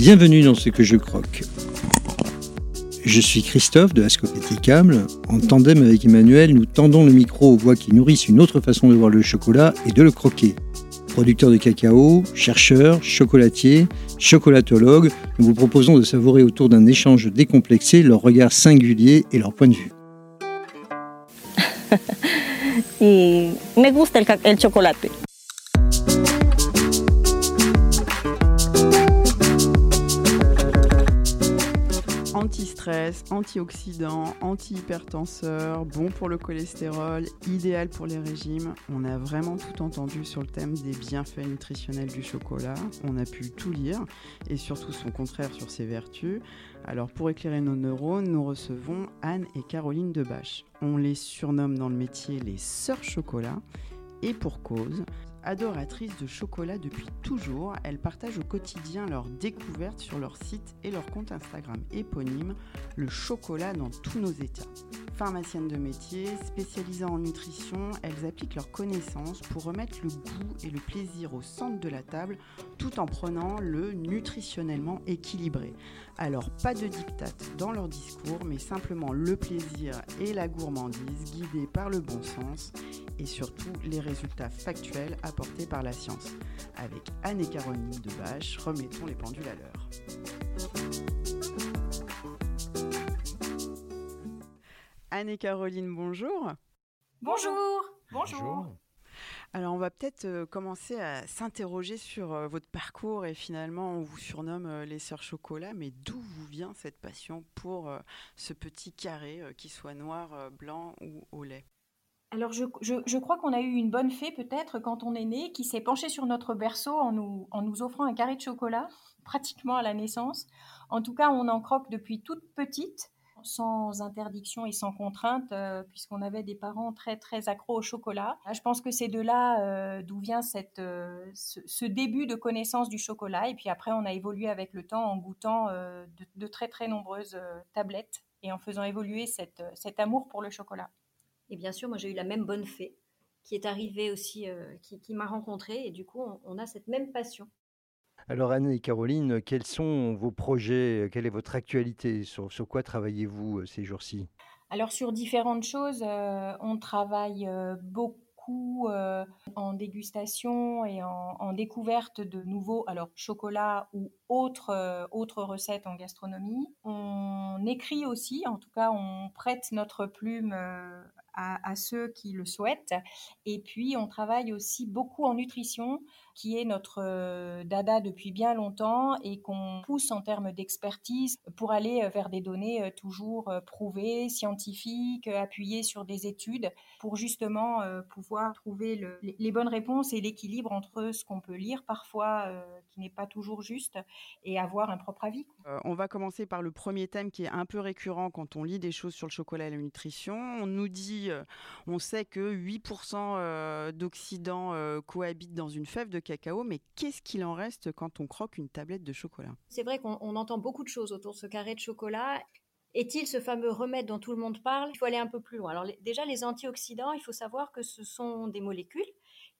Bienvenue dans ce que je croque. Je suis Christophe de Ascopéticable. En tandem avec Emmanuel, nous tendons le micro aux voix qui nourrissent une autre façon de voir le chocolat et de le croquer. Producteurs de cacao, chercheurs, chocolatiers, chocolatologues, nous vous proposons de savourer autour d'un échange décomplexé leur regard singulier et leur point de vue. y me gusta el, el. Anti-stress, antioxydant, anti-hypertenseur, bon pour le cholestérol, idéal pour les régimes. On a vraiment tout entendu sur le thème des bienfaits nutritionnels du chocolat. On a pu tout lire et surtout son contraire sur ses vertus. Alors pour éclairer nos neurones, nous recevons Anne et Caroline Debache. On les surnomme dans le métier les sœurs chocolat et pour cause. Adoratrices de chocolat depuis toujours, elles partagent au quotidien leurs découvertes sur leur site et leur compte Instagram éponyme, le chocolat dans tous nos états. Pharmaciennes de métier, spécialisées en nutrition, elles appliquent leurs connaissances pour remettre le goût et le plaisir au centre de la table tout en prenant le nutritionnellement équilibré. Alors pas de dictat dans leur discours, mais simplement le plaisir et la gourmandise guidés par le bon sens et surtout les résultats factuels apportés par la science. Avec Anne et Caroline Debache, remettons les pendules à l'heure. Anne et Caroline, bonjour. Bonjour. Bonjour. Alors, on va peut-être euh, commencer à s'interroger sur euh, votre parcours et finalement, on vous surnomme euh, les sœurs chocolat, mais d'où vous vient cette passion pour ce petit carré, qui soit noir, blanc ou au lait? Alors, je, crois qu'on a eu une bonne fée, peut-être, quand on est né, qui s'est penchée sur notre berceau en nous, offrant un carré de chocolat, pratiquement à la naissance. En tout cas, on en croque depuis toute petite sans interdiction et sans contrainte, euh, puisqu'on avait des parents très très accros au chocolat. Je pense que c'est de là euh, d'où vient euh, ce, début de connaissance du chocolat. Et puis après, on a évolué avec le temps en goûtant de, très très nombreuses tablettes et en faisant évoluer cet amour pour le chocolat. Et bien sûr, moi j'ai eu la même bonne fée qui est arrivée aussi, qui, m'a rencontrée, et du coup, on a cette même passion. Alors Anne et Caroline, quels sont vos projets Quelle est votre actualité? Sur, quoi travaillez-vous euh, ces jours-ci? Alors sur différentes choses, euh, on travaille euh, beaucoup en dégustation et en, découverte de nouveaux alors chocolat ou autres, autres recettes en gastronomie. On écrit aussi, en tout cas on prête notre plume à, ceux qui le souhaitent. Et puis, on travaille aussi beaucoup en nutrition, qui est notre euh, dada depuis bien longtemps et qu'on pousse en termes d'expertise pour aller euh, vers des données euh, toujours prouvées, scientifiques, appuyées sur des études, pour justement pouvoir trouver les bonnes réponses et l'équilibre entre ce qu'on peut lire parfois, qui n'est pas toujours juste, et avoir un propre avis. on va commencer par le premier thème qui est un peu récurrent quand on lit des choses sur le chocolat et la nutrition. On nous dit euh, on sait que 8% euh, d'oxydants euh, cohabitent dans une fève de cacao, mais qu'est-ce qu'il en reste quand on croque une tablette de chocolat? C'est vrai qu'on entend beaucoup de choses autour de ce carré de chocolat. Est-il ce fameux remède dont tout le monde parle? Il faut aller un peu plus loin. Alors déjà, les antioxydants, il faut savoir que ce sont des molécules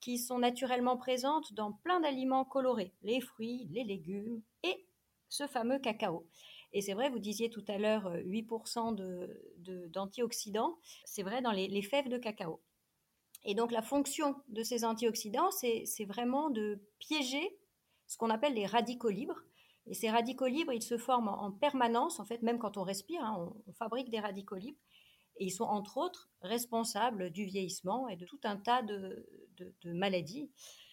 qui sont naturellement présentes dans plein d'aliments colorés, les fruits, les légumes et ce fameux cacao. Et c'est vrai, vous disiez tout à l'heure 8% euh, d'antioxydants, c'est vrai dans les, fèves de cacao. Et donc la fonction de ces antioxydants, c'est vraiment de piéger ce qu'on appelle les radicaux libres. Et ces radicaux libres, ils se forment en, permanence, en fait, même quand on respire, hein, on, fabrique des radicaux libres. Et ils sont entre autres responsables du vieillissement et de tout un tas de, maladies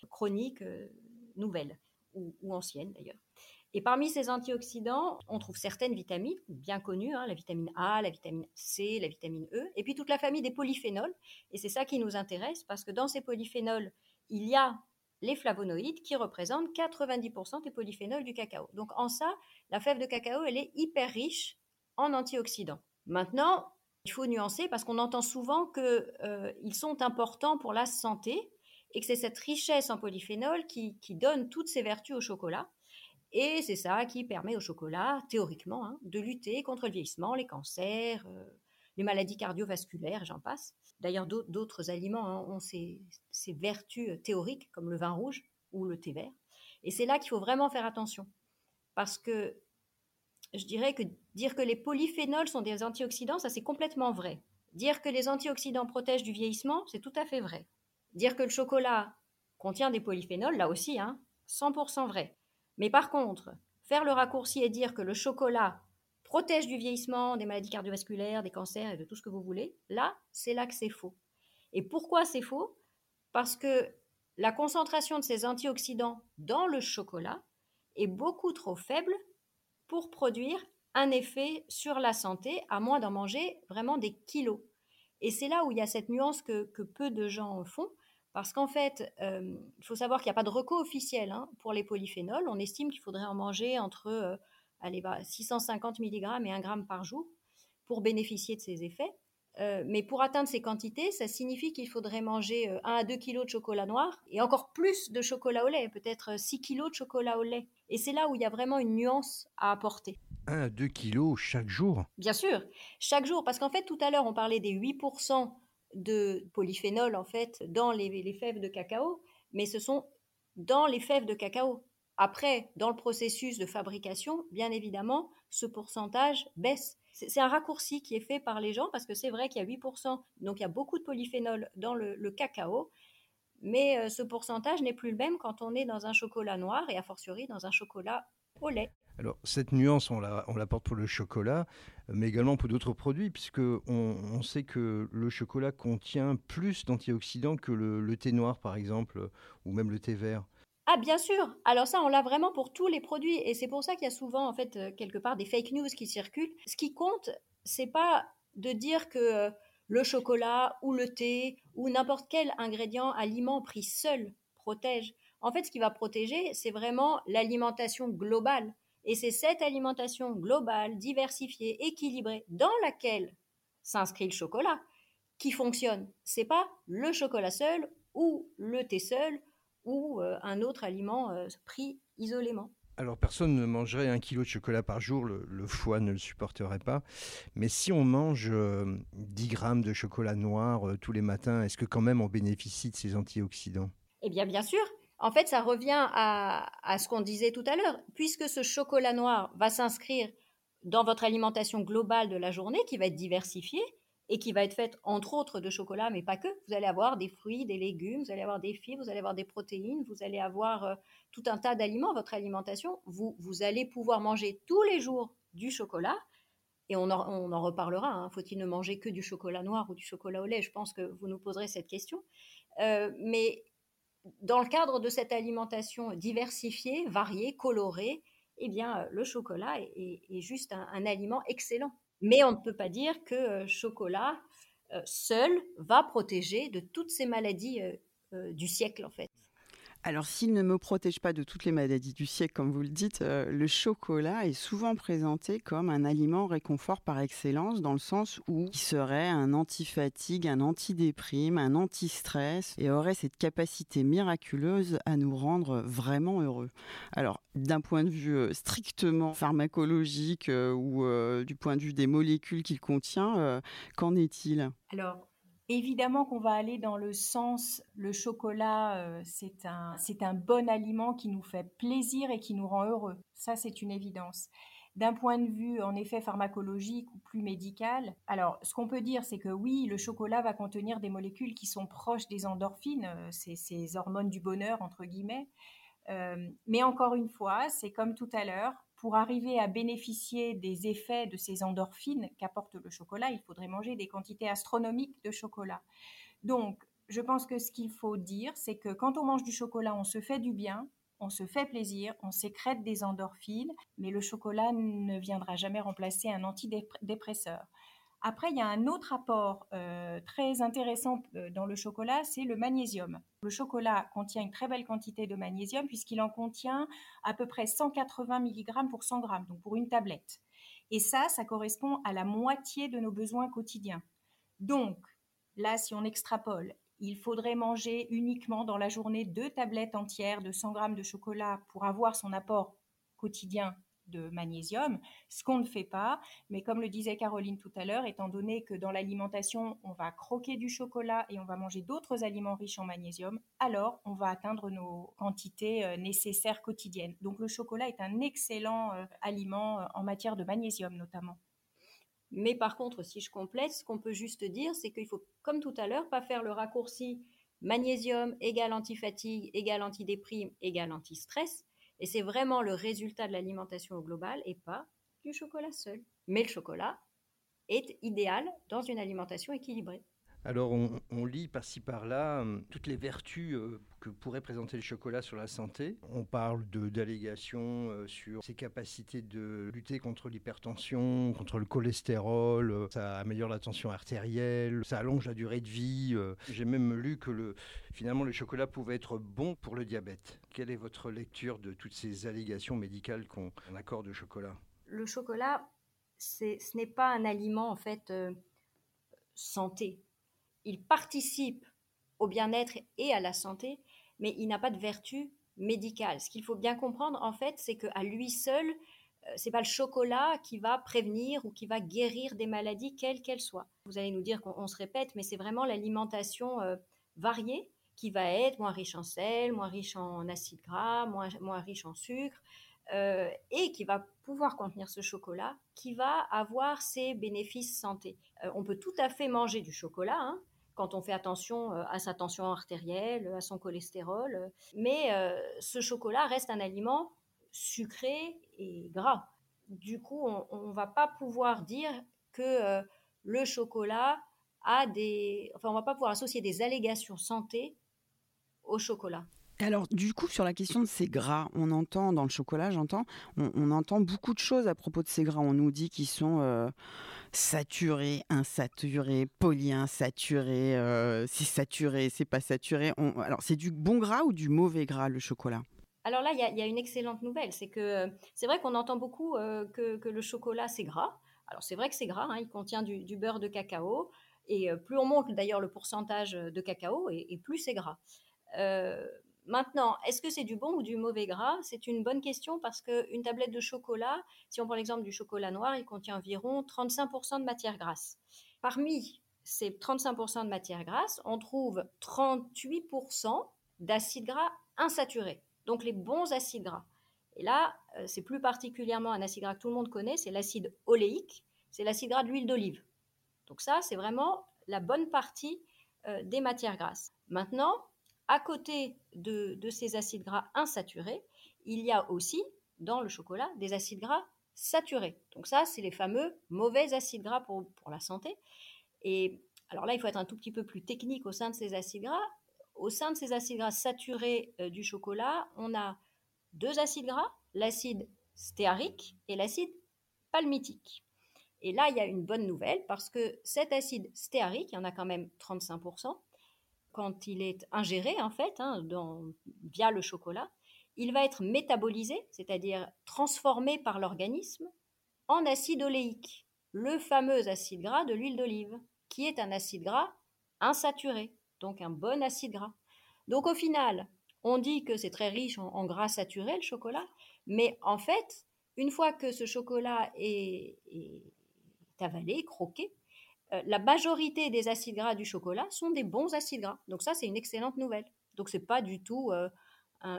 chroniques euh, nouvelles ou anciennes d'ailleurs. Et parmi ces antioxydants, on trouve certaines vitamines bien connues, hein, la vitamine A, la vitamine C, la vitamine E, et puis toute la famille des polyphénols. Et c'est ça qui nous intéresse parce que dans ces polyphénols, il y a les flavonoïdes qui représentent 90% des polyphénols du cacao. Donc en ça, la fève de cacao, elle est hyper riche en antioxydants. Maintenant, il faut nuancer parce qu'on entend souvent qu'ils euh, sont importants pour la santé et que c'est cette richesse en polyphénols qui donne toutes ces vertus au chocolat. Et c'est ça qui permet au chocolat, théoriquement, hein, de lutter contre le vieillissement, les cancers, euh, les maladies cardiovasculaires, j'en passe. D'ailleurs, d'autres aliments hein, ont ces, vertus théoriques, comme le vin rouge ou le thé vert. Et c'est là qu'il faut vraiment faire attention. parce que je dirais que dire que les polyphénols sont des antioxydants, ça c'est complètement vrai. Dire que les antioxydants protègent du vieillissement, c'est tout à fait vrai. Dire que le chocolat contient des polyphénols, là aussi, hein, 100% vrai. Mais par contre, faire le raccourci et dire que le chocolat protège du vieillissement, des maladies cardiovasculaires, des cancers et de tout ce que vous voulez, là, c'est là que c'est faux. Et pourquoi c'est faux? Parce que la concentration de ces antioxydants dans le chocolat est beaucoup trop faible pour produire un effet sur la santé, à moins d'en manger vraiment des kilos. Et c'est là où il y a cette nuance que, peu de gens font, parce qu'en fait, euh, il faut savoir qu'il n'y a pas de recours officiel hein, pour les polyphénols. On estime qu'il faudrait en manger entre euh, allez, 650 mg et 1 g par jour pour bénéficier de ces effets. Euh, mais pour atteindre ces quantités, ça signifie qu'il faudrait manger 1 à 2 kg de chocolat noir et encore plus de chocolat au lait, peut-être 6 kg de chocolat au lait. Et c'est là où il y a vraiment une nuance à apporter. 1 à 2 kilos chaque jour? Bien sûr, chaque jour. Parce qu'en fait, tout à l'heure, on parlait des 8% de polyphénol, en fait, dans les, les, fèves de cacao, mais ce sont dans les fèves de cacao. Après, dans le processus de fabrication, bien évidemment, ce pourcentage baisse. C'est un raccourci qui est fait par les gens parce que c'est vrai qu'il y a 8%, donc il y a beaucoup de polyphénol dans le, le cacao, mais euh, ce pourcentage n'est plus le même quand on est dans un chocolat noir et a fortiori dans un chocolat au lait. Alors cette nuance, on la, porte pour le chocolat, mais également pour d'autres produits, puisque on, sait que le chocolat contient plus d'antioxydants que le, thé noir, par exemple, ou même le thé vert. Ah bien sûr. Alors ça, on l'a vraiment pour tous les produits, et c'est pour ça qu'il y a souvent, en fait, euh, quelque part, des fake news qui circulent. Ce qui compte, c'est pas de dire que euh, le chocolat ou le thé ou n'importe quel ingrédient aliment pris seul protège. En fait, ce qui va protéger, c'est vraiment l'alimentation globale. Et c'est cette alimentation globale, diversifiée, équilibrée, dans laquelle s'inscrit le chocolat, qui fonctionne. C'est pas le chocolat seul ou le thé seul ou euh, un autre aliment euh, pris isolément. Alors personne ne mangerait un kilo de chocolat par jour, le, foie ne le supporterait pas. Mais si on mange 10 euh, grammes de chocolat noir tous les matins, est-ce que quand même on bénéficie de ces antioxydants? Eh bien bien sûr, en fait, ça revient à, ce qu'on disait tout à l'heure. Puisque ce chocolat noir va s'inscrire dans votre alimentation globale de la journée, qui va être diversifiée et qui va être faite entre autres de chocolat, mais pas que. Vous allez avoir des fruits, des légumes, vous allez avoir des fibres, vous allez avoir des protéines, vous allez avoir euh, tout un tas d'aliments. Votre alimentation, vous, vous allez pouvoir manger tous les jours du chocolat. Et on en, reparlera. Hein. Faut-il ne manger que du chocolat noir ou du chocolat au lait? Je pense que vous nous poserez cette question. Euh, mais dans le cadre de cette alimentation diversifiée, variée, colorée, eh bien, euh, le chocolat est, juste un, aliment excellent. Mais on ne peut pas dire que euh, chocolat euh, seul va protéger de toutes ces maladies du siècle, en fait. Alors, s'il ne me protège pas de toutes les maladies du siècle, comme vous le dites, euh, le chocolat est souvent présenté comme un aliment réconfort par excellence, dans le sens où il serait un anti-fatigue, un anti-déprime, un anti-stress, et aurait cette capacité miraculeuse à nous rendre vraiment heureux. Alors, d'un point de vue euh, strictement pharmacologique euh, ou du point de vue des molécules qu'il contient, qu'en est-il? Évidemment qu'on va aller dans le sens, le chocolat, euh, c'est un, c'est un bon aliment qui nous fait plaisir et qui nous rend heureux. Ça, c'est une évidence. D'un point de vue, en effet, pharmacologique ou plus médical, alors, ce qu'on peut dire, c'est que oui, le chocolat va contenir des molécules qui sont proches des endorphines, euh, ces, hormones du bonheur, entre guillemets. Euh, mais encore une fois, c'est comme tout à l'heure, pour arriver à bénéficier des effets de ces endorphines qu'apporte le chocolat, il faudrait manger des quantités astronomiques de chocolat. Donc, je pense que ce qu'il faut dire, c'est que quand on mange du chocolat, on se fait du bien, on se fait plaisir, on sécrète des endorphines, mais le chocolat ne viendra jamais remplacer un antidépresseur. Après, il y a un autre apport euh, très intéressant euh, dans le chocolat, c'est le magnésium. Le chocolat contient une très belle quantité de magnésium puisqu'il en contient à peu près 180 mg pour 100 g, donc pour une tablette. Et ça, ça correspond à la moitié de nos besoins quotidiens. Donc, là, si on extrapole, il faudrait manger uniquement dans la journée deux tablettes entières de 100 g de chocolat pour avoir son apport quotidien de magnésium, ce qu'on ne fait pas. Mais comme le disait Caroline tout à l'heure, étant donné que dans l'alimentation, on va croquer du chocolat et on va manger d'autres aliments riches en magnésium, alors on va atteindre nos quantités euh, nécessaires quotidiennes. Donc le chocolat est un excellent euh, aliment euh, en matière de magnésium notamment. Mais par contre, si je complète, ce qu'on peut juste dire, c'est qu'il faut, comme tout à l'heure, pas faire le raccourci magnésium égale antifatigue égale antidéprime égale antistress. Et c'est vraiment le résultat de l'alimentation au global et pas du chocolat seul. Mais le chocolat est idéal dans une alimentation équilibrée. Alors on, lit par-ci par-là euh, toutes les vertus euh, que pourrait présenter le chocolat sur la santé. On parle d'allégations euh, sur ses capacités de lutter contre l'hypertension, contre le cholestérol, ça améliore la tension artérielle, ça allonge la durée de vie. J'ai même lu que le, finalement le chocolat pouvait être bon pour le diabète. Quelle est votre lecture de toutes ces allégations médicales qu'on accorde au chocolat? Le chocolat, ce n'est pas un aliment en fait santé il participe au bien-être et à la santé, mais il n'a pas de vertu médicale. Ce qu'il faut bien comprendre, en fait, c'est qu'à lui seul, euh, c'est pas le chocolat qui va prévenir ou qui va guérir des maladies, quelles qu'elles soient. Vous allez nous dire qu'on se répète, mais c'est vraiment l'alimentation euh, variée qui va être moins riche en sel, moins riche en acides gras, moins, moins riche en sucre, euh, et qui va pouvoir contenir ce chocolat, qui va avoir ses bénéfices santé. on peut tout à fait manger du chocolat, hein, quand on fait attention euh, à sa tension artérielle, à son cholestérol. Mais euh, ce chocolat reste un aliment sucré et gras. Du coup, on ne va pas pouvoir dire que euh, le chocolat a des... Enfin, on va pas pouvoir associer des allégations santé au chocolat. Alors, du coup, sur la question de ces gras, on entend dans le chocolat, j'entends, on, entend beaucoup de choses à propos de ces gras. On nous dit qu'ils sont euh, saturés, insaturés, polyinsaturés, euh, c'est saturé, c'est pas saturé. alors, c'est du bon gras ou du mauvais gras, le chocolat? Alors là, il y, a une excellente nouvelle, c'est que c'est vrai qu'on entend beaucoup euh, que, le chocolat c'est gras. Alors c'est vrai que c'est gras, hein, il contient du, beurre de cacao, et plus on monte d'ailleurs le pourcentage de cacao, et plus c'est gras. Maintenant, est-ce que c'est du bon ou du mauvais gras? C'est une bonne question parce qu'une tablette de chocolat, si on prend l'exemple du chocolat noir, il contient environ 35% de matière grasse. Parmi ces 35% de matière grasse, on trouve 38% d'acides gras insaturés, donc les bons acides gras. Et là, euh, c'est plus particulièrement un acide gras que tout le monde connaît, c'est l'acide oléique, c'est l'acide gras de l'huile d'olive. Donc ça, c'est vraiment la bonne partie euh, des matières grasses. Maintenant, à côté de, ces acides gras insaturés, il y a aussi dans le chocolat des acides gras saturés. Donc ça, c'est les fameux mauvais acides gras pour, la santé. Et alors là, il faut être un tout petit peu plus technique au sein de ces acides gras. Au sein de ces acides gras saturés euh, du chocolat, on a deux acides gras, l'acide stéarique et l'acide palmitique. Et là, il y a une bonne nouvelle parce que cet acide stéarique, il y en a quand même 35%, quand il est ingéré, en fait, hein, via le chocolat, il va être métabolisé, c'est-à-dire transformé par l'organisme, en acide oléique, le fameux acide gras de l'huile d'olive, qui est un acide gras insaturé, donc un bon acide gras. Donc au final, on dit que c'est très riche en, gras saturé, le chocolat, mais en fait, une fois que ce chocolat est avalé, croqué, euh, la majorité des acides gras du chocolat sont des bons acides gras. Donc ça, c'est une excellente nouvelle. Donc c'est pas du tout euh,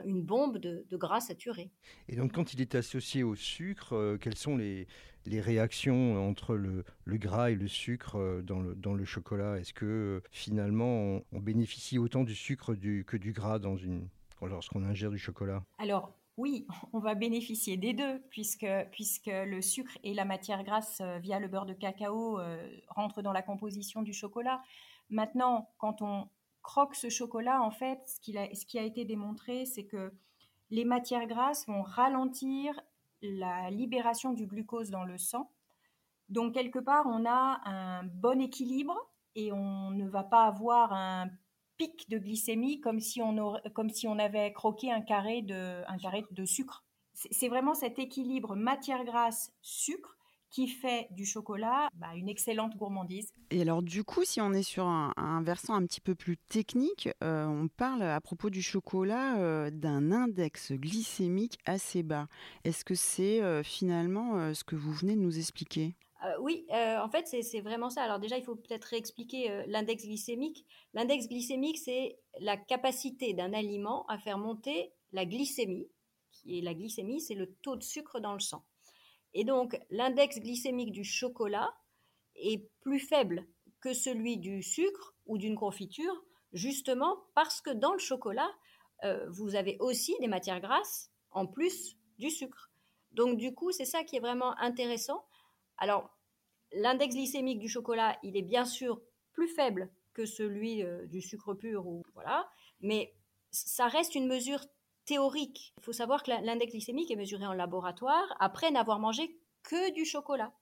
une bombe de, gras saturé. Et donc quand il est associé au sucre, euh, quelles sont les, réactions entre le, gras et le sucre dans le, chocolat? Est-ce que finalement on, bénéficie autant du sucre que du gras dans une, lorsqu'on ingère du chocolat? Alors oui, on va bénéficier des deux, puisque, puisque le sucre et la matière grasse euh, via le beurre de cacao euh, rentrent dans la composition du chocolat. Maintenant, quand on croque ce chocolat, en fait, ce qui a, ce qui a été démontré, c'est que les matières grasses vont ralentir la libération du glucose dans le sang. Donc, quelque part, on a un bon équilibre et on ne va pas avoir un pic de glycémie comme si on, comme si on avait croqué un carré de, un carré de sucre. C'est vraiment cet équilibre matière grasse-sucre qui fait du chocolat bah, une excellente gourmandise. Et alors du coup, si on est sur un, versant un petit peu plus technique, euh, on parle à propos du chocolat euh, d'un index glycémique assez bas. Est-ce que c'est euh, finalement ce que vous venez de nous expliquer? Oui, en fait, c'est vraiment ça. Alors déjà, il faut peut-être réexpliquer l'index glycémique. L'index glycémique, c'est la capacité d'un aliment à faire monter la glycémie. Et la glycémie, c'est le taux de sucre dans le sang. Et donc, l'index glycémique du chocolat est plus faible que celui du sucre ou d'une confiture, justement parce que dans le chocolat, euh, vous avez aussi des matières grasses en plus du sucre. Donc, du coup, c'est ça qui est vraiment intéressant. Alors, l'index glycémique du chocolat, il est bien sûr plus faible que celui euh, du sucre pur ou voilà, mais ça reste une mesure théorique. Il faut savoir que l'index glycémique est mesuré en laboratoire après n'avoir mangé que du chocolat.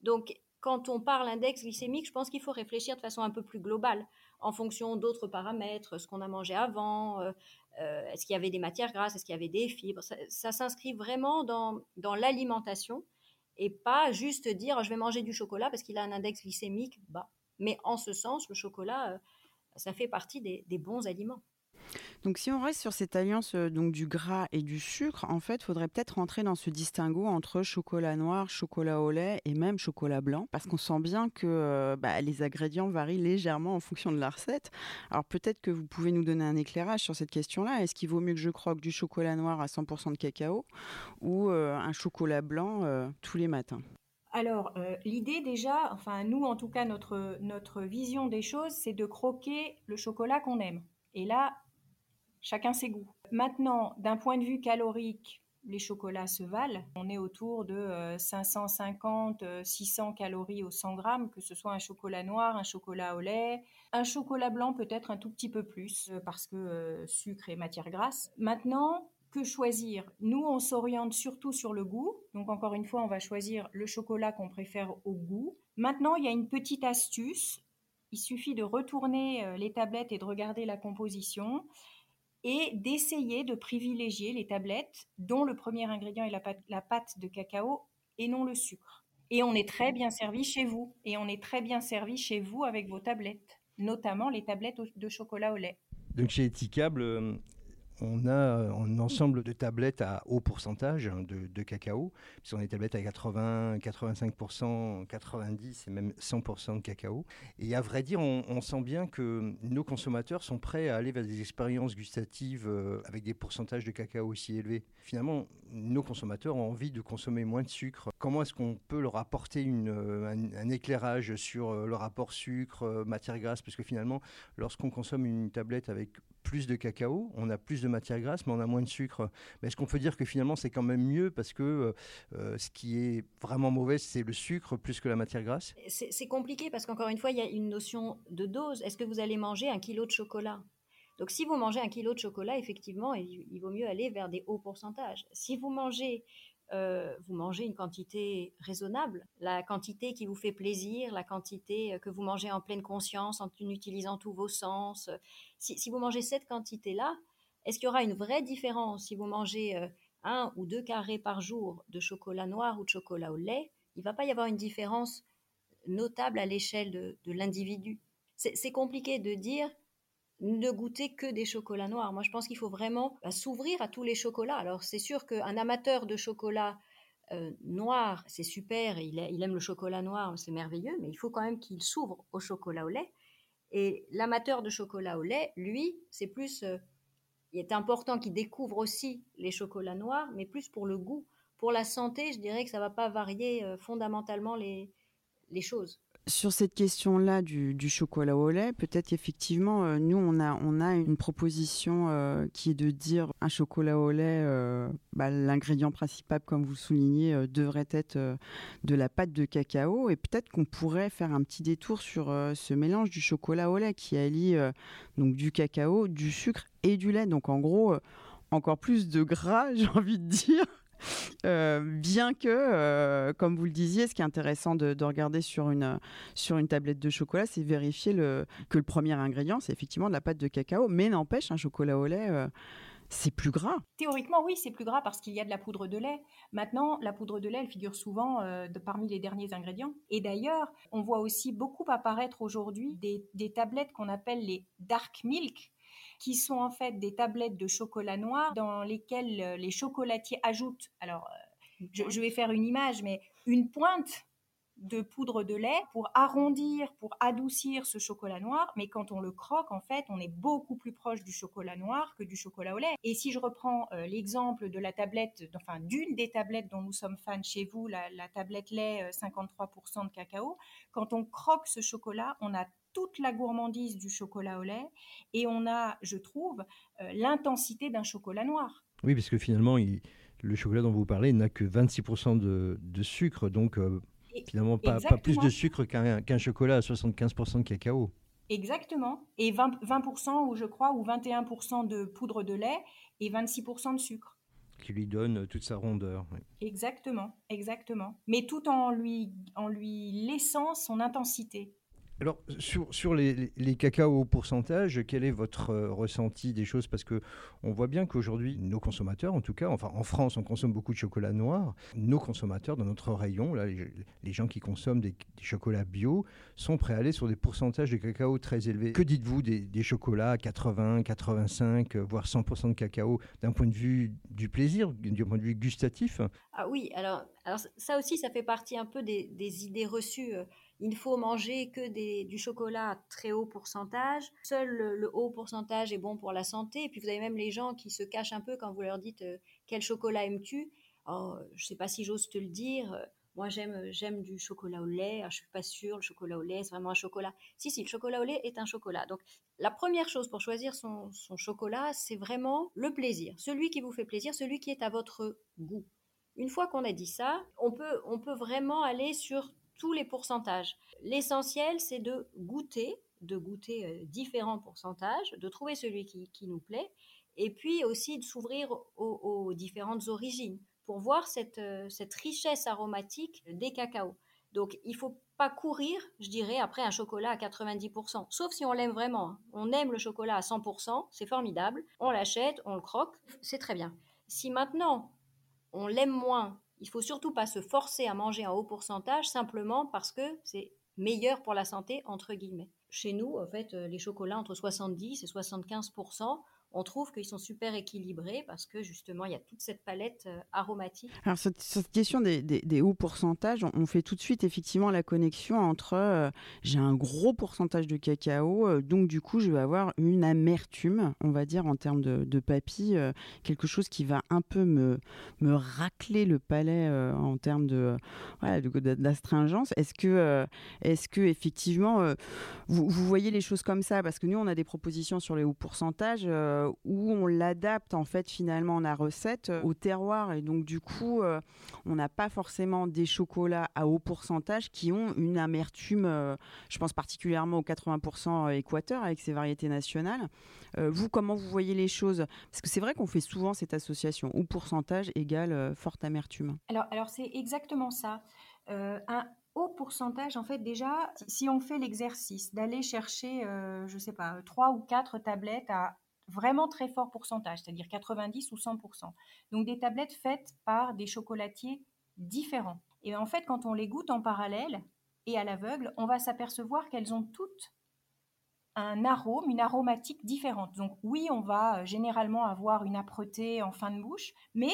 Donc, quand on parle index glycémique, je pense qu'il faut réfléchir de façon un peu plus globale, en fonction d'autres paramètres, ce qu'on a mangé avant, euh, euh, est-ce qu'il y avait des matières grasses, est-ce qu'il y avait des fibres. Ça, s'inscrit vraiment dans, dans l'alimentation et pas juste dire je vais manger du chocolat parce qu'il a un index glycémique bas. Mais en ce sens, le chocolat, euh, ça fait partie des bons aliments. Donc si on reste sur cette alliance euh, donc du gras et du sucre, en fait, faudrait peut-être rentrer dans ce distinguo entre chocolat noir, chocolat au lait et même chocolat blanc, parce qu'on sent bien que euh, bah, les ingrédients varient légèrement en fonction de la recette. Alors peut-être que vous pouvez nous donner un éclairage sur cette question-là. Est-ce qu'il vaut mieux que je croque du chocolat noir à 100% de cacao ou euh, un chocolat blanc tous les matins? Alors, l'idée déjà, enfin nous en tout cas, notre, notre vision des choses, c'est de croquer le chocolat qu'on aime. Et là, Chacun ses goûts. Maintenant, d'un point de vue calorique, les chocolats se valent. On est autour de 550, euh, 600 euh, calories au 100 grammes, que ce soit un chocolat noir, un chocolat au lait. Un chocolat blanc peut-être un tout petit peu plus, euh, parce que sucre et matière grasse. Maintenant, que choisir? Nous, on s'oriente surtout sur le goût. Donc encore une fois, on va choisir le chocolat qu'on préfère au goût. Maintenant, il y a une petite astuce. Il suffit de retourner les tablettes et de regarder la composition et d'essayer de privilégier les tablettes dont le premier ingrédient est la pâte, de cacao et non le sucre. Et on est très bien servi chez vous. Et on est très bien servi chez vous avec vos tablettes, notamment les tablettes de chocolat au lait. Donc chez Eticable, euh, on a un ensemble de tablettes à haut pourcentage de, cacao, puisqu'on a des tablettes à 80, 85%, 90 et même 100% de cacao. Et à vrai dire, on, sent bien que nos consommateurs sont prêts à aller vers des expériences gustatives euh, avec des pourcentages de cacao aussi élevés. Finalement, nos consommateurs ont envie de consommer moins de sucre. Comment est-ce qu'on peut leur apporter euh, un, éclairage sur euh, le rapport sucre, matière grasse? Parce que finalement, lorsqu'on consomme une tablette avec plus de cacao, on a plus de matière grasse, mais on a moins de sucre. Mais est-ce qu'on peut dire que finalement c'est quand même mieux parce que euh, euh, ce qui est vraiment mauvais, c'est le sucre plus que la matière grasse? C'est compliqué parce qu'encore une fois, il y a une notion de dose. Est-ce que vous allez manger un kilo de chocolat? Donc si vous mangez un kilo de chocolat, effectivement, il, vaut mieux aller vers des hauts pourcentages. Si vous mangez euh, vous mangez une quantité raisonnable, la quantité qui vous fait plaisir, la quantité que vous mangez en pleine conscience en utilisant tous vos sens. Si, si vous mangez cette quantité-là, est-ce qu'il y aura une vraie différence? Si vous mangez euh, un ou deux carrés par jour de chocolat noir ou de chocolat au lait Il ne va pas y avoir une différence notable à l'échelle de, l'individu. C'est compliqué de dire ne goûter que des chocolats noirs. Moi, je pense qu'il faut vraiment bah, s'ouvrir à tous les chocolats. Alors, c'est sûr qu'un amateur de chocolat euh, noir, c'est super, il, il, aime le chocolat noir, c'est merveilleux, mais il faut quand même qu'il s'ouvre au chocolat au lait. Et l'amateur de chocolat au lait, lui, c'est plus euh, il est important qu'ils découvrent aussi les chocolats noirs, mais plus pour le goût. Pour la santé, je dirais que ça ne va pas varier euh, fondamentalement les choses. Sur cette question-là du, chocolat au lait, peut-être effectivement, euh, nous, on a, une proposition euh, qui est de dire un chocolat au lait, bah, l'ingrédient principal, comme vous soulignez, devrait être de la pâte de cacao. Et peut-être qu'on pourrait faire un petit détour sur ce mélange du chocolat au lait qui allie donc du cacao, du sucre et du lait. Donc en gros, euh, encore plus de gras, j'ai envie de dire. Euh, bien que, euh, comme vous le disiez, ce qui est intéressant de, regarder sur une, sur une tablette de chocolat, c'est vérifier que le premier ingrédient, c'est effectivement de la pâte de cacao. Mais n'empêche, un chocolat au lait, c'est plus gras. Théoriquement, oui, c'est plus gras parce qu'il y a de la poudre de lait. Maintenant, la poudre de lait, elle figure souvent euh, parmi les derniers ingrédients. Et d'ailleurs, on voit aussi beaucoup apparaître aujourd'hui des, des tablettes qu'on appelle les dark milk, qui sont en fait des tablettes de chocolat noir dans lesquelles euh, les chocolatiers ajoutent, alors euh, je, je vais faire une image, mais une pointe de poudre de lait pour arrondir, pour adoucir ce chocolat noir. Mais quand on le croque, en fait, on est beaucoup plus proche du chocolat noir que du chocolat au lait. Et si je reprends euh, l'exemple de la tablette, enfin d'une des tablettes dont nous sommes fans chez vous, la, tablette lait 53% euh, de cacao, quand on croque ce chocolat, on a toute la gourmandise du chocolat au lait et on a, je trouve, euh, l'intensité d'un chocolat noir. Oui, parce que finalement, le chocolat dont vous parlez n'a que 26% de, de, sucre, donc Finalement, pas, pas, plus de sucre qu'un chocolat à 75% de cacao. Exactement. Et 20%, 20% ou je crois, ou 21% de poudre de lait et 26% de sucre. Qui lui donne toute sa rondeur. Exactement, exactement. Mais tout en lui, en lui laissant son intensité. Alors, sur, sur les, les, cacao au pourcentage, quel est votre euh, ressenti des choses? Parce que on voit bien qu'aujourd'hui, nos consommateurs, en tout cas, enfin en France, on consomme beaucoup de chocolat noir. Nos consommateurs, dans notre rayon, là, les, gens qui consomment des, chocolats bio, sont prêts à aller sur des pourcentages de cacao très élevés. Que dites-vous des, des, chocolats 80, 85, voire 100% de cacao d'un point de vue du plaisir, du point de vue gustatif? Ah oui, alors, alors ça aussi, ça fait partie un peu des, des idées reçues. Euh, il faut manger que du chocolat à très haut pourcentage. Seul le, haut pourcentage est bon pour la santé. Et puis vous avez même les gens qui se cachent un peu quand vous leur dites euh, quel chocolat aimes-tu? Oh, Je ne sais pas si j'ose te le dire. Moi, j'aime, j'aime du chocolat au lait. Je je suis pas sûre, le chocolat au lait, c'est vraiment un chocolat. Si, si, le chocolat au lait est un chocolat. Donc, la première chose pour choisir son, son chocolat, c'est vraiment le plaisir. Celui qui vous fait plaisir, celui qui est à votre goût. Une fois qu'on a dit ça, on peut, on peut vraiment aller sur tous les pourcentages. L'essentiel, c'est de goûter, de goûter euh, différents pourcentages, de trouver celui qui, nous plaît, et puis aussi de s'ouvrir aux, différentes origines pour voir cette, euh, cette richesse aromatique des cacaos. Donc, il faut pas courir, je dirais, après un chocolat à 90%, sauf si on l'aime vraiment. Hein. On aime le chocolat à 100%, c'est formidable. On l'achète, on le croque, c'est très bien. Si maintenant on l'aime moins il faut surtout pas se forcer à manger un haut pourcentage simplement parce que c'est meilleur pour la santé, entre guillemets. Chez nous, en fait, euh, les chocolats entre 70 et 75 on trouve qu'ils sont super équilibrés parce que justement, il y a toute cette palette euh, aromatique. Alors, cette, question des, hauts pourcentages, on, fait tout de suite effectivement la connexion entre euh, j'ai un gros pourcentage de cacao, euh, donc du coup, je vais avoir une amertume, on va dire, en termes de, de papilles, quelque chose qui va un peu me, me racler le palais en termes de, d'astringence. Est-ce que, est-ce que effectivement, vous, voyez les choses comme ça? Parce que nous, on a des propositions sur les hauts pourcentages euh, où on l'adapte en fait finalement la recette euh, au terroir et donc du coup euh, on n'a pas forcément des chocolats à haut pourcentage qui ont une amertume, je pense particulièrement au 80% Équateur avec ses variétés nationales. vous comment vous voyez les choses? Parce que c'est vrai qu'on fait souvent cette association haut pourcentage égale forte amertume. Alors, alors c'est exactement ça. un haut pourcentage, en fait, déjà, si on fait l'exercice d'aller chercher, je sais pas, trois ou quatre tablettes à vraiment très fort pourcentage, c'est-à-dire 90 ou 100%. Donc des tablettes faites par des chocolatiers différents. Et en fait, quand on les goûte en parallèle et à l'aveugle, on va s'apercevoir qu'elles ont toutes un arôme, une aromatique différente. Donc oui, on va euh, généralement avoir une âpreté en fin de bouche, mais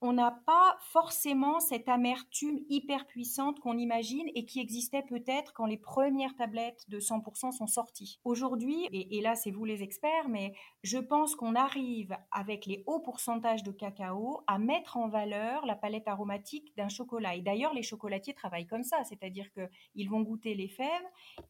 on n'a pas forcément cette amertume hyper puissante qu'on imagine et qui existait peut-être quand les premières tablettes de 100% sont sorties. Aujourd'hui, et, là c'est vous les experts, mais je pense qu'on arrive avec les hauts pourcentages de cacao à mettre en valeur la palette aromatique d'un chocolat. Et d'ailleurs, les chocolatiers travaillent comme ça, c'est-à-dire qu'ils vont goûter les fèves,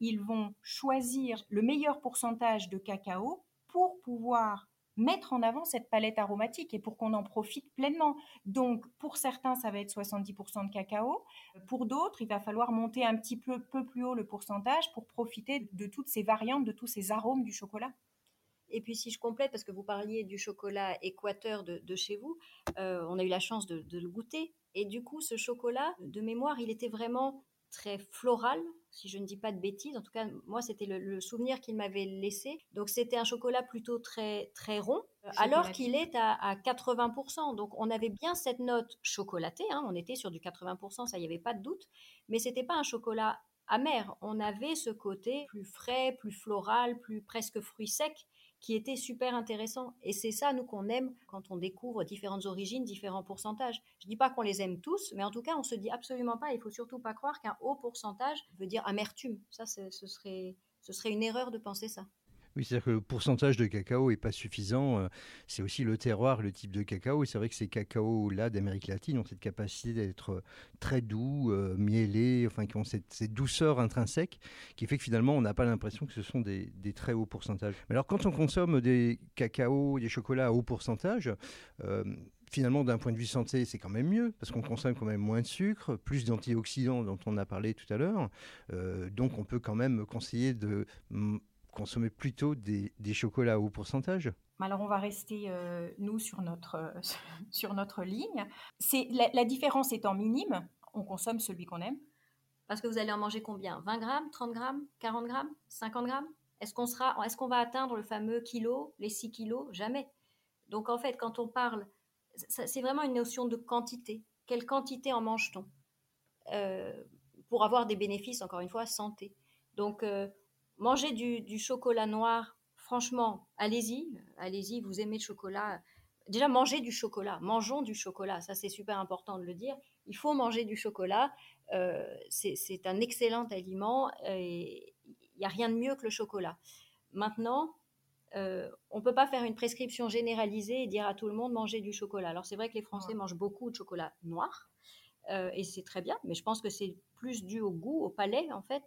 ils vont choisir le meilleur pourcentage de cacao pour pouvoir mettre en avant cette palette aromatique et pour qu'on en profite pleinement. Donc, pour certains, ça va être 70% de cacao. Pour d'autres, il va falloir monter un petit peu, plus haut le pourcentage pour profiter de toutes ces variantes, de tous ces arômes du chocolat. Et puis si je complète, parce que vous parliez du chocolat équateur de, chez vous, euh, on a eu la chance de, le goûter. Et du coup, ce chocolat, de mémoire, il était vraiment très floral, si je ne dis pas de bêtises. En tout cas, moi, c'était le, souvenir qu'il m'avait laissé. Donc, c'était un chocolat plutôt très, très rond, alors qu'il est à, 80%. Donc, on avait bien cette note chocolatée. Hein. on était sur du 80%, ça, il n'y avait pas de doute. Mais c'était pas un chocolat amer. On avait ce côté plus frais, plus floral, plus presque fruit sec qui était super intéressant. Et c'est ça, nous, qu'on aime quand on découvre différentes origines, différents pourcentages. Je dis pas qu'on les aime tous, mais en tout cas, on se dit absolument pas, il faut surtout pas croire qu'un haut pourcentage veut dire amertume. Ça, ce serait, ce serait une erreur de penser ça. Oui, c'est-à-dire que le pourcentage de cacao n'est pas suffisant. Euh, c'est aussi le terroir, le type de cacao. Et c'est vrai que ces cacao-là d'Amérique latine ont cette capacité d'être euh, très doux, euh, enfin, qui ont cette, douceur intrinsèque qui fait que finalement, on n'a pas l'impression que ce sont des, très hauts pourcentages. Alors, quand on consomme des cacao, des chocolats à haut pourcentage, finalement, d'un point de vue santé, c'est quand même mieux, parce qu'on consomme quand même moins de sucre, plus d'antioxydants dont on a parlé tout à l'heure. donc, on peut quand même conseiller de consommer plutôt des, chocolats à haut pourcentage alors on va rester euh, nous sur notre euh, sur notre ligne. C'est la, différence étant minime, on consomme celui qu'on aime. Parce que vous allez en manger combien? 20 grammes, 30 grammes, 40 grammes, 50 grammes? Est-ce qu'on sera, est-ce qu'on va atteindre le fameux kilo, les 6 kilos? Jamais. Donc en fait, quand on parle, c'est vraiment une notion de quantité. Quelle quantité en mange-t-on? Euh, pour avoir des bénéfices, encore une fois, santé. Donc Manger du, chocolat noir, franchement, allez-y, allez-y, vous aimez le chocolat. Déjà, mangez du chocolat, mangeons du chocolat, ça c'est super important de le dire. Il faut manger du chocolat, euh, c'est un excellent aliment et il n'y a rien de mieux que le chocolat. Maintenant, euh, on ne peut pas faire une prescription généralisée et dire à tout le monde manger du chocolat. Alors c'est vrai que les Français mangent beaucoup de chocolat noir euh, et c'est très bien, mais je pense que c'est plus dû au goût, au palais en fait,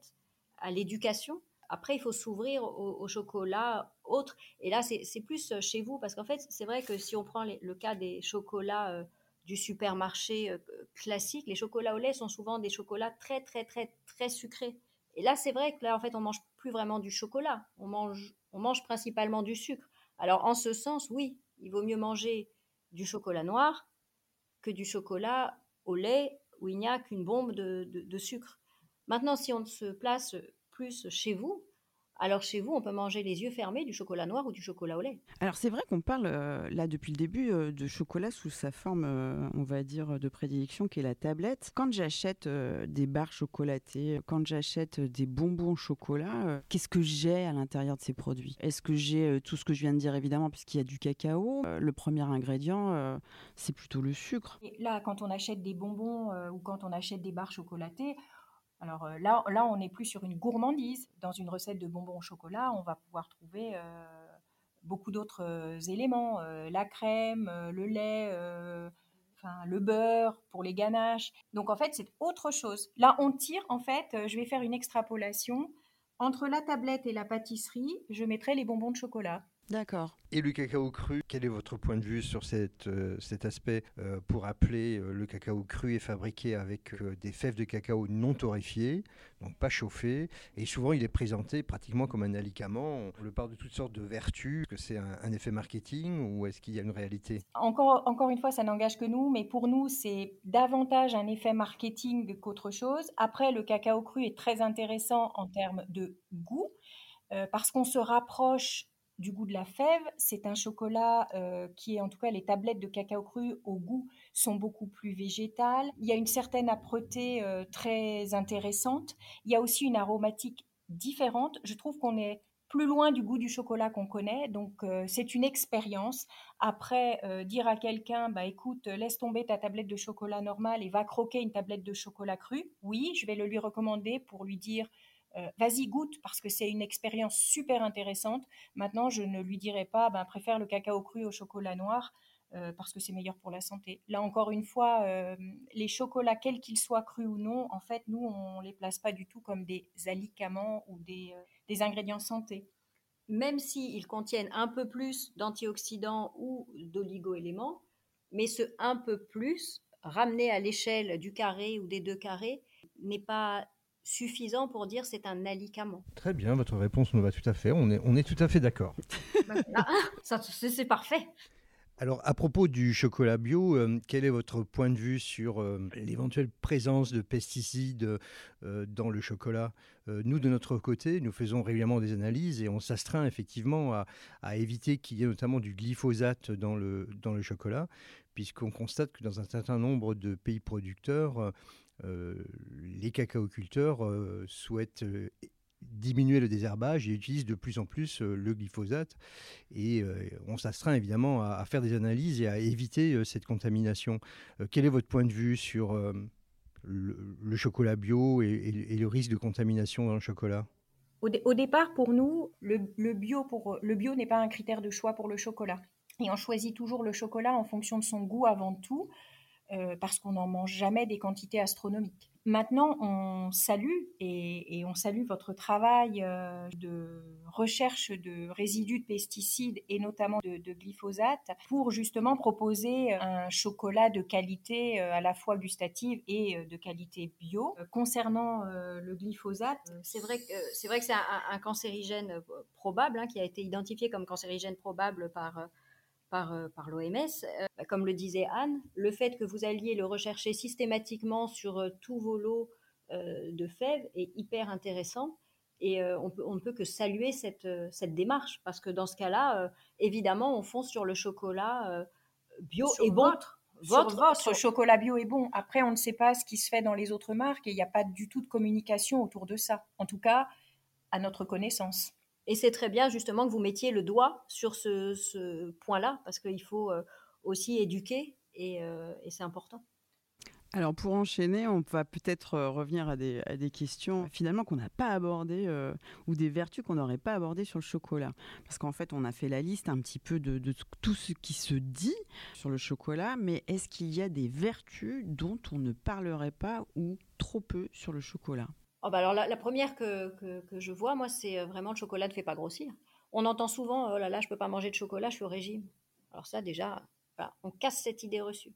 à l'éducation. Après, il faut s'ouvrir au, chocolat autre. Et là, c'est plus euh, chez vous, parce qu'en fait, c'est vrai que si on prend le cas des chocolats euh, du supermarché euh, classique, les chocolats au lait sont souvent des chocolats très, très, très, très sucrés. Et là, c'est vrai que là, en fait, on mange plus vraiment du chocolat. On mange, on mange principalement du sucre. Alors, en ce sens, oui, il vaut mieux manger du chocolat noir que du chocolat au lait où il n'y a qu'une bombe de sucre. Maintenant, si on se place plus chez vous, alors chez vous, on peut manger les yeux fermés du chocolat noir ou du chocolat au lait. Alors c'est vrai qu'on parle euh, là depuis le début euh, de chocolat sous sa forme, euh, on va dire, de prédilection qui est la tablette. Quand j'achète des barres chocolatées, quand j'achète des bonbons au chocolat, qu'est-ce que j'ai à l'intérieur de ces produits? Est-ce que j'ai tout ce que je viens de dire évidemment puisqu'il y a du cacao Le premier ingrédient, c'est plutôt le sucre. là, quand on achète des bonbons ou quand on achète des barres chocolatées, alors euh, là, là, on n'est plus sur une gourmandise. Dans une recette de bonbons au chocolat, on va pouvoir trouver euh, beaucoup d'autres euh, éléments, la crème, le lait, le beurre pour les ganaches. Donc en fait, c'est autre chose. Là, on tire, en fait, je vais faire une extrapolation. Entre la tablette et la pâtisserie, je mettrai les bonbons de chocolat. D'accord. Et le cacao cru, quel est votre point de vue sur cette, euh, cet aspect euh, pour rappeler euh, le cacao cru est fabriqué avec des fèves de cacao non torréfiées, donc pas chauffées, et souvent il est présenté pratiquement comme un alicament. On le parle de toutes sortes de vertus, que c'est un, effet marketing ou est-ce qu'il y a une réalité? Encore, encore une fois, ça n'engage que nous, mais pour nous, c'est davantage un effet marketing qu'autre chose. Après, le cacao cru est très intéressant en termes de goût. parce qu'on se rapproche du goût de la fève. C'est un chocolat euh, qui est, en tout cas, les tablettes de cacao cru au goût sont beaucoup plus végétales. Il y a une certaine âpreté euh, très intéressante. Il y a aussi une aromatique différente. Je trouve qu'on est plus loin du goût du chocolat qu'on connaît. Donc, euh, c'est une expérience. Après, dire à quelqu'un, bah, écoute, laisse tomber ta tablette de chocolat normale et va croquer une tablette de chocolat cru. Oui, je vais le lui recommander pour lui dire, euh, vas-y goûte parce que c'est une expérience super intéressante. Maintenant, je ne lui dirai pas, ben, préfère le cacao cru au chocolat noir euh, parce que c'est meilleur pour la santé. Là encore une fois, euh, les chocolats, quels qu'ils soient crus ou non, en fait, nous, on les place pas du tout comme des alicaments ou des, ingrédients santé. Même s'ils contiennent un peu plus d'antioxydants ou d'oligo-éléments, mais ce un peu plus, ramené à l'échelle du carré ou des deux carrés, n'est pas suffisant pour dire c'est un alicament. Très bien, votre réponse nous va tout à fait. On est, on est tout à fait d'accord. Bah, c'est parfait. Alors, à propos du chocolat bio, euh, quel est votre point de vue sur euh, l'éventuelle présence de pesticides euh, dans le chocolat? Nous, de notre côté, nous faisons régulièrement des analyses et on s'astreint effectivement à, éviter qu'il y ait notamment du glyphosate dans le, dans le chocolat, puisqu'on constate que dans un certain nombre de pays producteurs, les cacaoculteurs souhaitent diminuer le désherbage et utilise de plus en plus euh, le glyphosate. Et euh, on s'astreint évidemment à, faire des analyses et à éviter euh, cette contamination. quel est votre point de vue sur le, chocolat bio et, le risque de contamination dans le chocolat? Au, départ, pour nous, le, bio, le bio n'est pas un critère de choix pour le chocolat. Et on choisit toujours le chocolat en fonction de son goût avant tout, parce qu'on n'en mange jamais des quantités astronomiques. Maintenant, on salue et, on salue votre travail euh, de recherche de résidus de pesticides et notamment de, glyphosate pour justement proposer un chocolat de qualité euh, à la fois gustative et euh, de qualité bio. Concernant le glyphosate, c'est vrai que c'est c'est un, cancérigène probable hein, qui a été identifié comme cancérigène probable par par, euh, par l'OMS. Euh, bah, comme le disait Anne, le fait que vous alliez le rechercher systématiquement sur euh, tous vos lots de fèves est hyper intéressant. Et on, peut, on, ne peut que saluer cette, cette démarche, parce que dans ce cas-là, évidemment, on fonce sur le chocolat bio et bon. Votre, votre, chocolat bio est bon. Après, on ne sait pas ce qui se fait dans les autres marques et il n'y a pas du tout de communication autour de ça. En tout cas, à notre connaissance. Et c'est très bien justement que vous mettiez le doigt sur ce, point-là, parce qu'il faut euh, aussi éduquer euh, et, c'est important. Alors pour enchaîner, on va peut-être euh, revenir à des, questions finalement qu'on n'a pas abordées ou des vertus qu'on n'aurait pas abordées sur le chocolat. Parce qu'en fait, on a fait la liste un petit peu de, de, tout ce qui se dit sur le chocolat, mais est-ce qu'il y a des vertus dont on ne parlerait pas ou trop peu sur le chocolat? Oh bah alors la, première que, que, je vois, moi, c'est euh, vraiment le chocolat ne fait pas grossir. On entend souvent, oh là là, je peux pas manger de chocolat, je suis au régime. Alors ça, déjà, on casse cette idée reçue.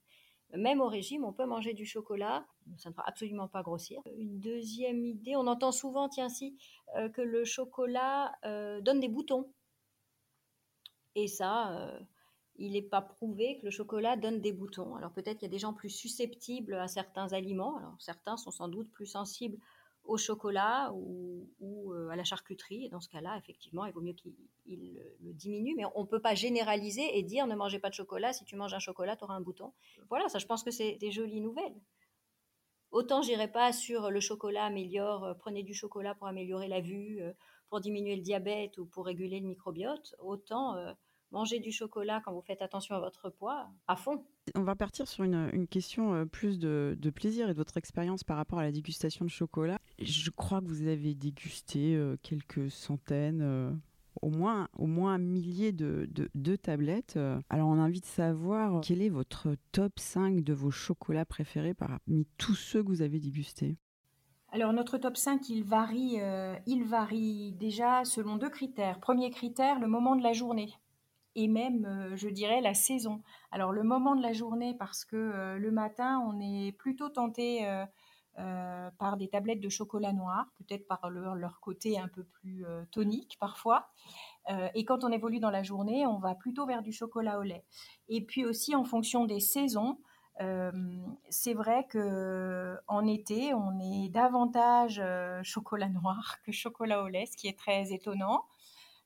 Même au régime, on peut manger du chocolat, ça ne fera absolument pas grossir. Une deuxième idée, on entend souvent, tiens si, euh, que le chocolat euh, donne des boutons. Et ça, il n'est pas prouvé que le chocolat donne des boutons. Alors peut-être qu'il y a des gens plus susceptibles à certains aliments. Alors certains sont sans doute plus sensibles au chocolat ou, euh, à la charcuterie. Et dans ce cas-là, effectivement, il vaut mieux qu'il le, diminue. Mais on ne peut pas généraliser et dire ne mangez pas de chocolat. Si tu manges un chocolat, tu auras un bouton. Voilà, ça, je pense que c'est des jolies nouvelles. Autant j'irai pas sur le chocolat améliore, euh, prenez du chocolat pour améliorer la vue, euh, pour diminuer le diabète ou pour réguler le microbiote. Autant manger du chocolat quand vous faites attention à votre poids à fond. On va partir sur une, question plus de, plaisir et de votre expérience par rapport à la dégustation de chocolat. Je crois que vous avez dégusté euh, quelques centaines, euh, au, moins, au moins un millier de, tablettes. Alors on a envie de savoir quel est votre top 5 de vos chocolats préférés parmi tous ceux que vous avez dégustés. Alors notre top 5, il varie, euh, il varie déjà selon deux critères. Premier critère, le moment de la journée et même, je dirais, la saison. Alors le moment de la journée, parce que le matin, on est plutôt tenté euh, par des tablettes de chocolat noir, peut-être par leur, côté un peu plus euh, tonique parfois. Euh, et quand on évolue dans la journée, on va plutôt vers du chocolat au lait. Et puis aussi en fonction des saisons, c'est vrai que en été, on est davantage chocolat noir que chocolat au lait, ce qui est très étonnant.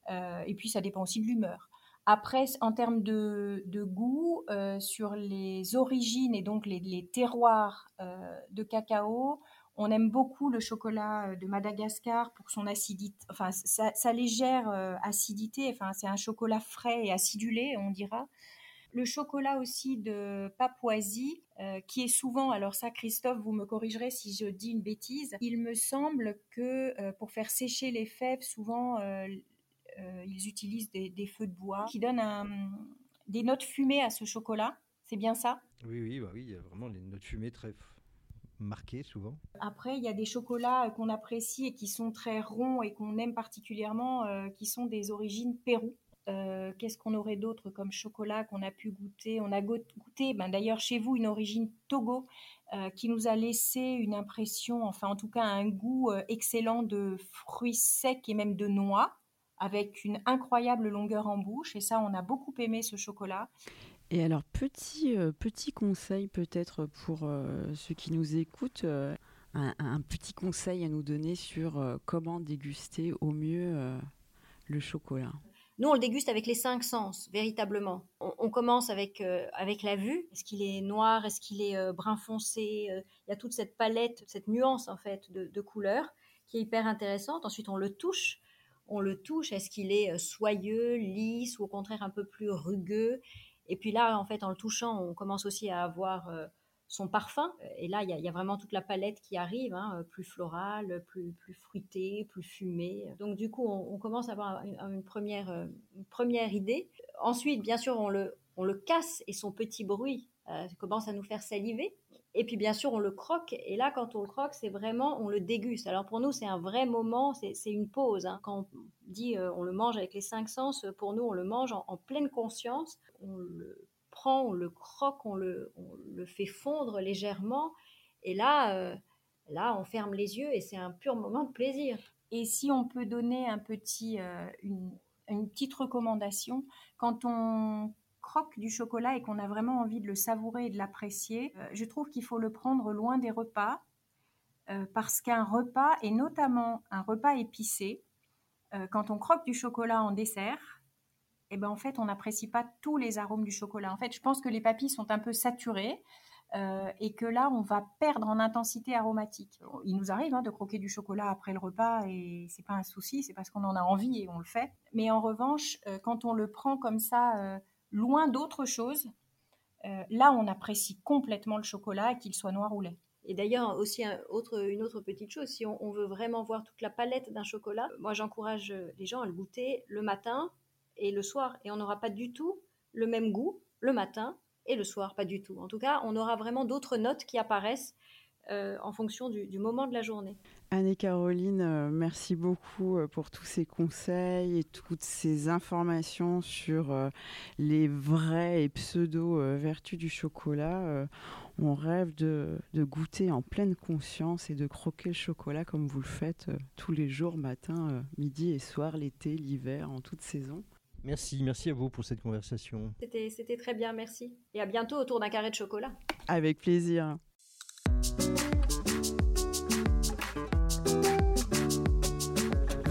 et puis ça dépend aussi de l'humeur. Après, en termes de, goût, euh, sur les origines et donc les, terroirs euh, de cacao, on aime beaucoup le chocolat euh, de Madagascar pour son acidité, enfin sa, légère acidité. Enfin, c'est un chocolat frais et acidulé, on dira. Le chocolat aussi de Papouasie, qui est souvent, alors ça Christophe, vous me corrigerez si je dis une bêtise, il me semble que pour faire sécher les fèves, souvent ils utilisent des, feux de bois qui donnent des notes fumées à ce chocolat. C'est bien ça? Oui, oui, bah oui, il y a vraiment des notes fumées très marquées souvent. Après, il y a des chocolats qu'on apprécie et qui sont très ronds et qu'on aime particulièrement, euh, qui sont des origines Pérou. Euh, qu'est-ce qu'on aurait d'autre comme chocolat qu'on a pu goûter? On a goûté, ben, d'ailleurs chez vous, une origine Togo qui nous a laissé une impression, enfin en tout cas un goût excellent de fruits secs et même de noix avec une incroyable longueur en bouche. Et ça, on a beaucoup aimé ce chocolat. Et alors, petit, euh, petit conseil peut-être pour euh, ceux qui nous écoutent, euh, un, un, petit conseil à nous donner sur comment déguster au mieux le chocolat. Nous, on le déguste avec les cinq sens, véritablement. On, on commence avec, avec la vue. Est-ce qu'il est noir? Est-ce qu'il est brun foncé? Il y a toute cette palette, cette nuance en fait de, de couleurs qui est hyper intéressante. Ensuite, on le touche on le touche, est-ce qu'il est soyeux, lisse ou au contraire un peu plus rugueux? Et puis là, en fait, en le touchant, on commence aussi à avoir son parfum. Et là, il y, a vraiment toute la palette qui arrive, hein, plus florale, plus, plus fruitée, plus fumée. Donc du coup, on, commence à avoir une, première, première idée. Ensuite, bien sûr, on le, on le casse et son petit bruit commence à nous faire saliver. Et puis bien sûr, on le croque. Et là, quand on le croque, c'est vraiment, on le déguste. Alors pour nous, c'est un vrai moment, c'est une pause. Hein. Quand on dit euh, on le mange avec les cinq sens, pour nous, on le mange en, pleine conscience. On le prend, on le croque, on le, le fait fondre légèrement. Et là, euh, là, on ferme les yeux et c'est un pur moment de plaisir. Et si on peut donner un petit, euh, une, une petite recommandation, quand on croque du chocolat et qu'on a vraiment envie de le savourer et de l'apprécier, euh, je trouve qu'il faut le prendre loin des repas euh, parce qu'un repas, et notamment un repas épicé, euh, quand on croque du chocolat en dessert, eh ben en fait, on n'apprécie pas tous les arômes du chocolat. En fait, je pense que les papilles sont un peu saturées et que là, on va perdre en intensité aromatique. Il nous arrive hein, de croquer du chocolat après le repas et c'est pas un souci, c'est parce qu'on en a envie et on le fait. Mais en revanche, quand on le prend comme ça loin d'autres choses, euh, là, on apprécie complètement le chocolat, qu'il soit noir ou lait. Et d'ailleurs, aussi une autre petite chose, si on, veut vraiment voir toute la palette d'un chocolat, moi j'encourage les gens à le goûter le matin et le soir. Et on n'aura pas du tout le même goût le matin et le soir, pas du tout. En tout cas, on aura vraiment d'autres notes qui apparaissent euh, en fonction du, moment de la journée. Anne et Caroline, euh, merci beaucoup euh, pour tous ces conseils et toutes ces informations sur les vraies et pseudo-vertus du chocolat. on rêve de, goûter en pleine conscience et de croquer le chocolat comme vous le faites tous les jours, matin, midi et soir, l'été, l'hiver, en toute saison. Merci, merci à vous pour cette conversation. C'était très bien, merci. Et à bientôt autour d'un carré de chocolat. Avec plaisir.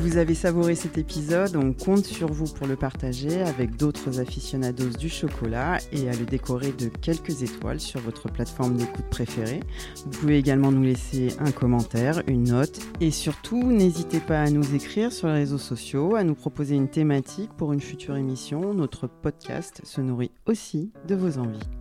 Vous avez savouré cet épisode, on compte sur vous pour le partager avec d'autres aficionados du chocolat et à le décorer de quelques étoiles sur votre plateforme d'écoute préférée. Vous pouvez également nous laisser un commentaire, une note et surtout n'hésitez pas à nous écrire sur les réseaux sociaux, à nous proposer une thématique pour une future émission. Notre podcast se nourrit aussi de vos envies.